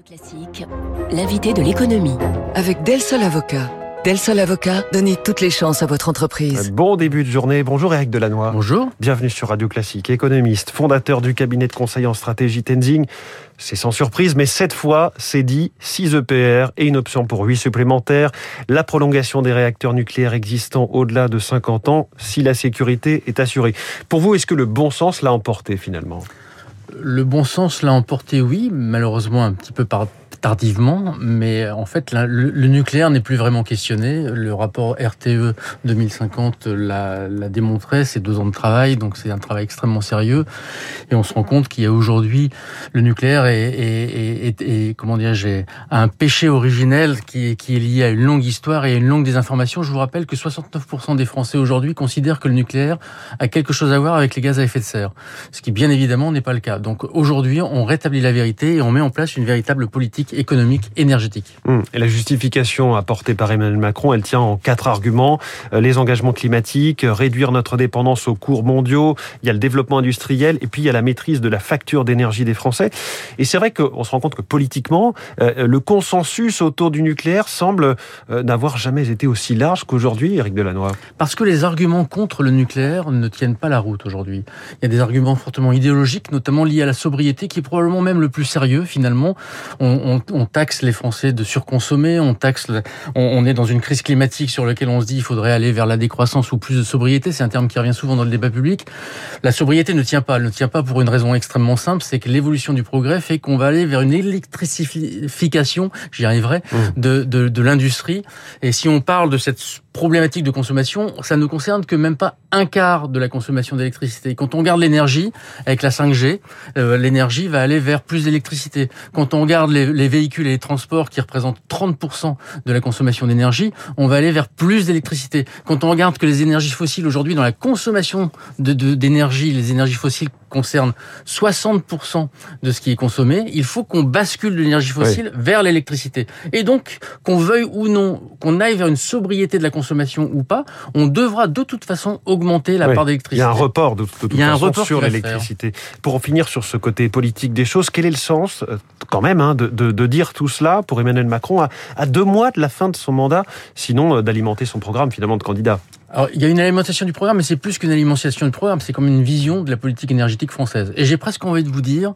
Radio Classique, l'invité de l'économie. Avec Del Sol Avocat. Del Sol Avocat, donnez toutes les chances à votre entreprise. Bon début de journée. Bonjour Eric Delannoy. Bonjour. Bienvenue sur Radio Classique. Économiste, fondateur du cabinet de conseil en stratégie Tenzing. C'est sans surprise, mais cette fois, c'est dit 6 EPR et une option pour 8 supplémentaires. La prolongation des réacteurs nucléaires existants au-delà de 50 ans si la sécurité est assurée. Pour vous, est-ce que le bon sens l'a emporté finalement? Le bon sens l'a emporté, oui, malheureusement un petit peu par tardivement, mais en fait, le, nucléaire n'est plus vraiment questionné. Le rapport RTE 2050 l'a démontré, c'est deux ans de travail, donc c'est un travail extrêmement sérieux. Et on se rend compte qu'il y a aujourd'hui, le nucléaire est, comment j'ai un péché originel qui qui est lié à une longue histoire et à une longue désinformation. Je vous rappelle que 69% des Français aujourd'hui considèrent que le nucléaire a quelque chose à voir avec les gaz à effet de serre, ce qui bien évidemment n'est pas le cas. Donc aujourd'hui, on rétablit la vérité et on met en place une véritable politique économique, énergétique. Hum. Et la justification apportée par Emmanuel Macron, elle tient en quatre arguments. Euh, les engagements climatiques, euh, réduire notre dépendance aux cours mondiaux, il y a le développement industriel et puis il y a la maîtrise de la facture d'énergie des Français. Et c'est vrai qu'on se rend compte que politiquement, euh, le consensus autour du nucléaire semble n'avoir jamais été aussi large qu'aujourd'hui, Éric Delannoy. Parce que les arguments contre le nucléaire ne tiennent pas la route aujourd'hui. Il y a des arguments fortement idéologiques, notamment liés à la sobriété, qui est probablement même le plus sérieux finalement. On, on, taxe les Français de surconsommer, on taxe, on, est dans une crise climatique sur laquelle on se dit il faudrait aller vers la décroissance ou plus de sobriété. C'est un terme qui revient souvent dans le débat public. La sobriété ne tient pas. Elle ne tient pas pour une raison extrêmement simple, c'est que l'évolution du progrès fait qu'on va aller vers une électrification, j'y arriverai, mmh. de, de, de l'industrie. Et si on parle de cette problématique de consommation, ça ne concerne que même pas un quart de la consommation d'électricité. Quand on regarde l'énergie, avec la 5G, euh, l'énergie va aller vers plus d'électricité. Quand on regarde les, les, véhicules et les transports qui représentent 30% de la consommation d'énergie, on va aller vers plus d'électricité. Quand on regarde que les énergies fossiles aujourd'hui dans la consommation d'énergie, de, les énergies fossiles concernent 60% de ce qui est consommé, il faut qu'on bascule de l'énergie fossile vers l'électricité. Et donc, qu'on veuille ou non, qu'on aille vers une sobriété de la consommation ou pas, on devra de toute façon augmenter la part d'électricité. Il y a un report de, toute façon sur l'électricité. Pour en finir sur ce côté politique des choses, quel est le sens, euh, quand même, hein, de, de, dire tout cela pour Emmanuel Macron à, à deux mois de la fin de son mandat, sinon euh, d'alimenter son programme finalement de candidat? Alors, il y a une alimentation du programme, mais c'est plus qu'une alimentation du programme, c'est comme une vision de la politique énergétique française. Et j'ai presque envie de vous dire,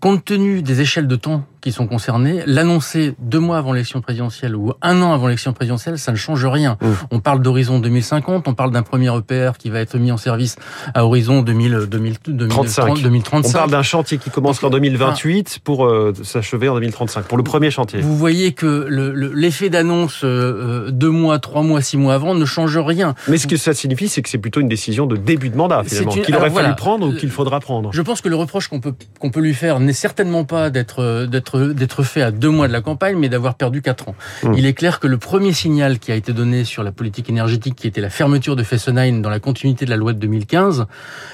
compte tenu des échelles de temps qui sont concernés. L'annoncer deux mois avant l'élection présidentielle ou un an avant l'élection présidentielle, ça ne change rien. Mmh. On parle d'horizon 2050, on parle d'un premier EPR qui va être mis en service à horizon 2000, 2035. 2035. On parle d'un chantier qui commence en 2028 pour euh, s'achever en 2035, pour le premier chantier. Vous voyez que l'effet le, d'annonce euh, euh, deux mois, trois mois, six mois avant ne change rien. Mais ce que ça signifie, c'est que c'est plutôt une décision de début de mandat, finalement, qu'il aurait fallu prendre ou qu'il faudra prendre. Je pense que le reproche qu'on peut, qu'on peut lui faire n'est certainement pas d'être d'être fait à deux mois de la campagne, mais d'avoir perdu quatre ans. Mmh. Il est clair que le premier signal qui a été donné sur la politique énergétique, qui était la fermeture de Fessenheim dans la continuité de la loi de 2015,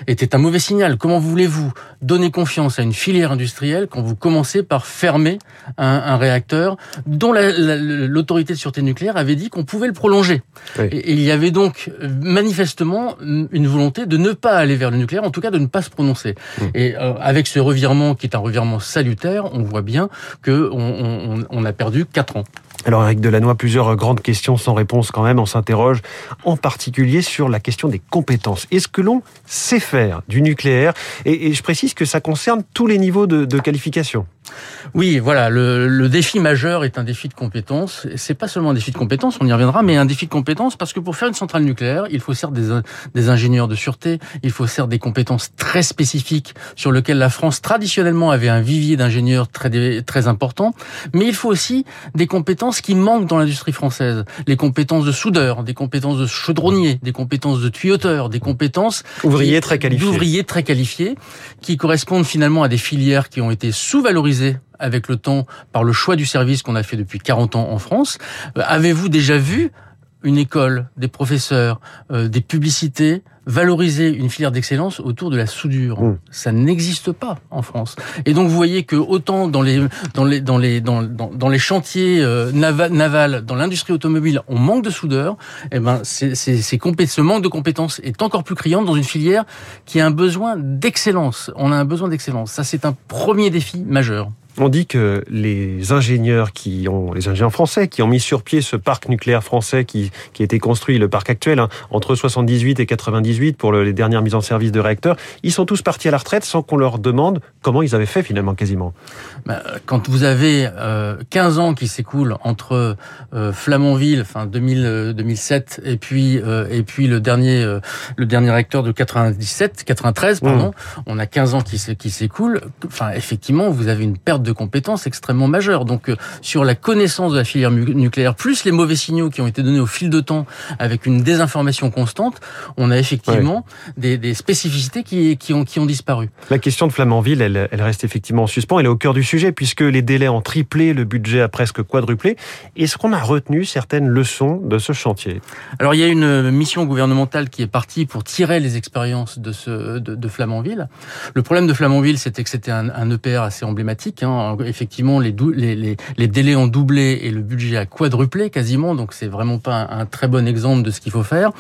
était un mauvais signal. Comment voulez-vous donner confiance à une filière industrielle quand vous commencez par fermer un, réacteur dont l'autorité de sûreté nucléaire avait dit qu'on pouvait le prolonger? Et, il y avait donc manifestement une volonté de ne pas aller vers le nucléaire, en tout cas de ne pas se prononcer. Mmh. Et euh, avec ce revirement qui est un revirement salutaire, on voit bien qu'on on, a perdu 4 ans. Alors avec Delannoy, plusieurs grandes questions sans réponse quand même. On s'interroge en particulier sur la question des compétences. Est-ce que l'on sait faire du nucléaire? Et, je précise que ça concerne tous les niveaux de, qualification. Oui, voilà, le, défi majeur est un défi de compétences. C'est pas seulement un défi de compétences, on y reviendra, mais un défi de compétences parce que pour faire une centrale nucléaire, il faut certes des, des ingénieurs de sûreté, il faut certes des compétences très spécifiques sur lesquelles la France traditionnellement avait un vivier d'ingénieurs très très important, mais il faut aussi des compétences qui manquent dans l'industrie française, les compétences de soudeur, des compétences de chaudronnier, des compétences de tuyauteur, des compétences ouvriers très qualifiés, ouvriers très qualifiés, qui correspondent finalement à des filières qui ont été sous-valorisées avec le temps par le choix du service qu'on a fait depuis 40 ans en France. Euh, avez-vous déjà vu une école, des professeurs, euh, des publicités, valoriser une filière d'excellence autour de la soudure. Mmh. Ça n'existe pas en France. Et donc vous voyez que autant dans les dans les dans les dans, dans, les chantiers euh, navals, dans l'industrie automobile, on manque de soudeurs. Et eh ben c'est c'est ce manque de compétences est encore plus criant dans une filière qui a un besoin d'excellence. On a un besoin d'excellence. Ça c'est un premier défi majeur. On dit que les ingénieurs qui ont, les ingénieurs français qui ont mis sur pied ce parc nucléaire français qui, qui a été construit, le parc actuel, hein, entre 78 et 98 pour les dernières mises en service de réacteurs, ils sont tous partis à la retraite sans qu'on leur demande comment ils avaient fait finalement quasiment. Bah, quand vous avez euh, 15 ans qui s'écoulent entre euh, Flamanville, enfin 2000, 2007, euh, et puis euh, et puis le dernier euh, le dernier réacteur de 97, 93 pardon, mmh. on a 15 ans qui qui s'écoulent. Enfin effectivement, vous avez une perte de compétences extrêmement majeure. Donc sur la connaissance de la filière nucléaire plus les mauvais signaux qui ont été donnés au fil de temps avec une désinformation constante, on a effectivement des, des, spécificités qui, qui, ont, qui ont disparu. La question de Flamanville, elle, elle reste effectivement en suspens. Elle est au cœur du sujet puisque les délais ont triplé, le budget a presque quadruplé. Est-ce qu'on a retenu certaines leçons de ce chantier? Alors il y a une mission gouvernementale qui est partie pour tirer les expériences de, ce, de, de Flamanville. Le problème de Flamanville, c'était que c'était un, un, EPR assez emblématique. Hein. Effectivement, les, les, les, les délais ont doublé et le budget a quadruplé quasiment. Donc c'est vraiment pas un, très bon exemple de ce qu'il faut faire.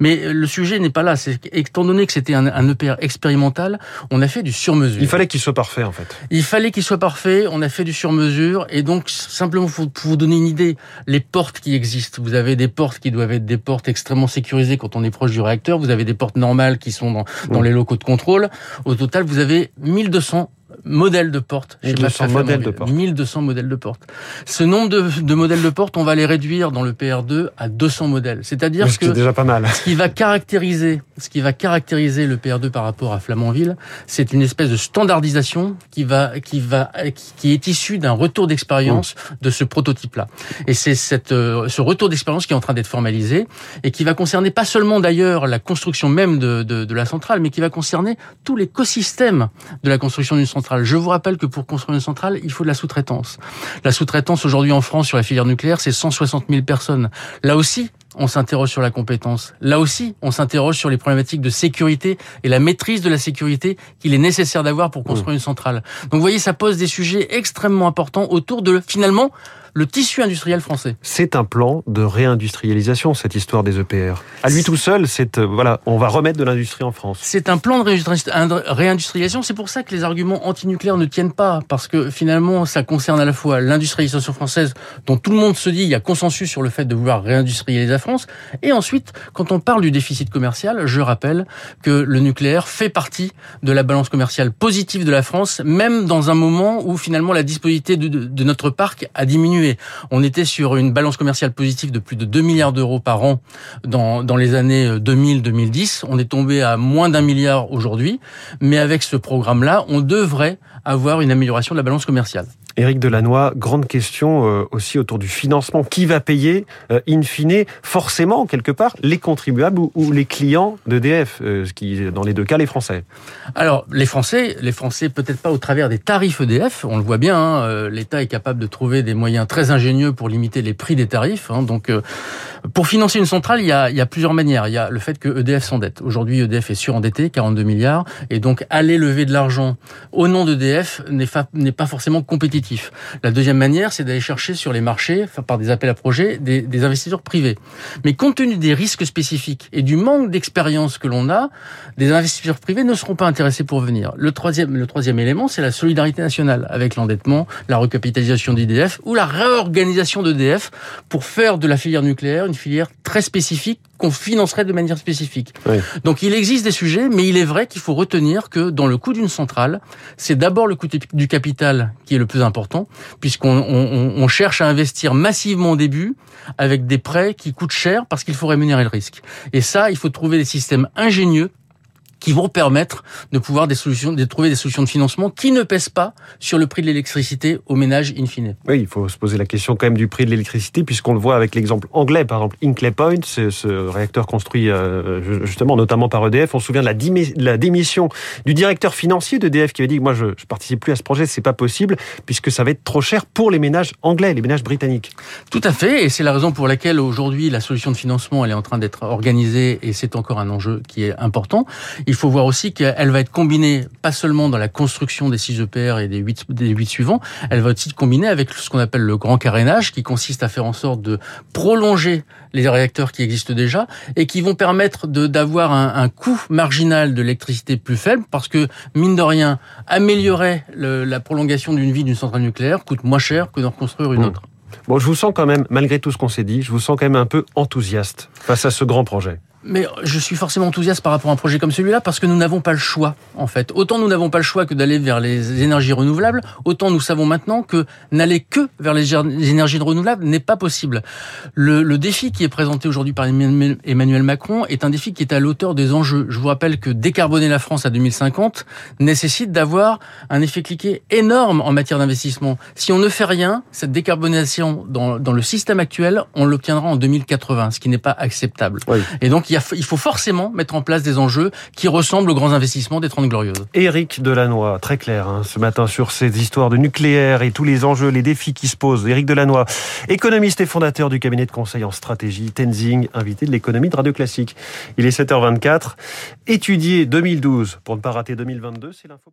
Mais le sujet n'est pas là. C'est étant donné que c'était un, un EPR expérimental, on a fait du sur-mesure. Il fallait qu'il soit parfait en fait. Il fallait qu'il soit parfait. On a fait du sur-mesure et donc simplement pour, vous donner une idée, les portes qui existent. Vous avez des portes qui doivent être des portes extrêmement sécurisées quand on est proche du réacteur. Vous avez des portes normales qui sont dans, dans les locaux de contrôle. Au total, vous avez 1200 modèles de portes. 1200 modèles de portes. 1200 modèles de portes. Ce nombre de, de, modèles de portes, on va les réduire dans le PR2 à 200 modèles. C'est-à-dire que déjà pas mal. ce qui va caractériser, ce qui va caractériser le PR2 par rapport à Flamanville, c'est une espèce de standardisation qui va, qui va, qui est issue d'un retour d'expérience mmh. de ce prototype-là. Et c'est cette, euh, ce retour d'expérience qui est en train d'être formalisé et qui va concerner pas seulement d'ailleurs la construction même de, de, de la centrale, mais qui va concerner tout l'écosystème de la construction d'une centrale je vous rappelle que pour construire une centrale, il faut de la sous-traitance. La sous-traitance aujourd'hui en France sur la filière nucléaire, c'est 160 000 personnes. Là aussi, on s'interroge sur la compétence. Là aussi, on s'interroge sur les problématiques de sécurité et la maîtrise de la sécurité qu'il est nécessaire d'avoir pour construire mmh. une centrale. Donc vous voyez, ça pose des sujets extrêmement importants autour de, finalement, le tissu industriel français. C'est un plan de réindustrialisation, cette histoire des EPR. À lui tout seul, c'est euh, voilà, on va remettre de l'industrie en France. C'est un plan de réindustrialisation. C'est pour ça que les arguments antinucléaires ne tiennent pas, parce que finalement, ça concerne à la fois l'industrialisation française, dont tout le monde se dit, il y a consensus sur le fait de vouloir réindustrialiser la Et ensuite, quand on parle du déficit commercial, je rappelle que le nucléaire fait partie de la balance commerciale positive de la France, même dans un moment où finalement la disponibilité de, notre parc a diminué on était sur une balance commerciale positive de plus de 2 milliards d'euros par an dans, dans les années 2000-2010. On est tombé à moins d'un milliard aujourd'hui. Mais avec ce programme-là, on devrait avoir une amélioration de la balance commerciale. Éric Delannoy, grande question euh, aussi autour du financement. Qui va payer, euh, in fine, forcément, quelque part, les contribuables ou, les clients d'EDF, euh, ce qui, dans les deux cas, les Français? Alors, les Français, les Français, peut-être pas au travers des tarifs EDF, on le voit bien, hein, l'État est capable de trouver des moyens très ingénieux pour limiter les prix des tarifs. Hein, donc, pour financer une centrale, il y, a, il y a plusieurs manières. Il y a le fait que EDF s'endette. Aujourd'hui, EDF est surendetté, 42 milliards, et donc aller lever de l'argent au nom d'EDF n'est pas forcément compétitif la deuxième manière, c'est d'aller chercher sur les marchés, par des appels à projets, des, investisseurs privés. Mais compte tenu des risques spécifiques et du manque d'expérience que l'on a, des investisseurs privés ne seront pas intéressés pour venir. Le troisième, le troisième élément, c'est la solidarité nationale, avec l'endettement, la recapitalisation d'IDF ou la réorganisation d'EDF pour faire de la filière nucléaire une filière très spécifique qu'on financerait de manière spécifique. Oui. Donc il existe des sujets, mais il est vrai qu'il faut retenir que dans le coût d'une centrale, c'est d'abord le coût du capital qui est le plus important, puisqu'on on, on cherche à investir massivement au début avec des prêts qui coûtent cher parce qu'il faut rémunérer le risque. Et ça, il faut trouver des systèmes ingénieux qui vont permettre de pouvoir des solutions, de trouver des solutions de financement qui ne pèsent pas sur le prix de l'électricité aux ménages in fine. Oui, il faut se poser la question quand même du prix de l'électricité, puisqu'on le voit avec l'exemple anglais, par exemple, Inclay Point, ce, ce réacteur construit euh, justement notamment par EDF. On se souvient de la, de la démission du directeur financier d'EDF qui avait dit moi je, je participe plus à ce projet, c'est pas possible, puisque ça va être trop cher pour les ménages anglais, les ménages britanniques. Tout à fait, et c'est la raison pour laquelle aujourd'hui la solution de financement elle est en train d'être organisée et c'est encore un enjeu qui est important. Il il faut voir aussi qu'elle va être combinée pas seulement dans la construction des 6 EPR et des 8, des 8 suivants, elle va aussi être combinée avec ce qu'on appelle le grand carénage, qui consiste à faire en sorte de prolonger les réacteurs qui existent déjà et qui vont permettre d'avoir un, un coût marginal de l'électricité plus faible parce que, mine de rien, améliorer le, la prolongation d'une vie d'une centrale nucléaire coûte moins cher que d'en construire une mmh. autre. Bon, je vous sens quand même, malgré tout ce qu'on s'est dit, je vous sens quand même un peu enthousiaste face à ce grand projet. Mais je suis forcément enthousiaste par rapport à un projet comme celui-là parce que nous n'avons pas le choix, en fait. Autant nous n'avons pas le choix que d'aller vers les énergies renouvelables, autant nous savons maintenant que n'aller que vers les énergies renouvelables n'est pas possible. Le, le, défi qui est présenté aujourd'hui par Emmanuel Macron est un défi qui est à l'auteur des enjeux. Je vous rappelle que décarboner la France à 2050 nécessite d'avoir un effet cliqué énorme en matière d'investissement. Si on ne fait rien, cette décarbonisation dans, dans le système actuel, on l'obtiendra en 2080, ce qui n'est pas acceptable. Oui. Et donc, il faut forcément mettre en place des enjeux qui ressemblent aux grands investissements des 30 Glorieuses. Éric Delannoy, très clair hein, ce matin sur ces histoires de nucléaire et tous les enjeux, les défis qui se posent. Éric Delannoy, économiste et fondateur du cabinet de conseil en stratégie Tenzing, invité de l'économie de Radio Classique. Il est 7h24. Étudier 2012 pour ne pas rater 2022, c'est l'info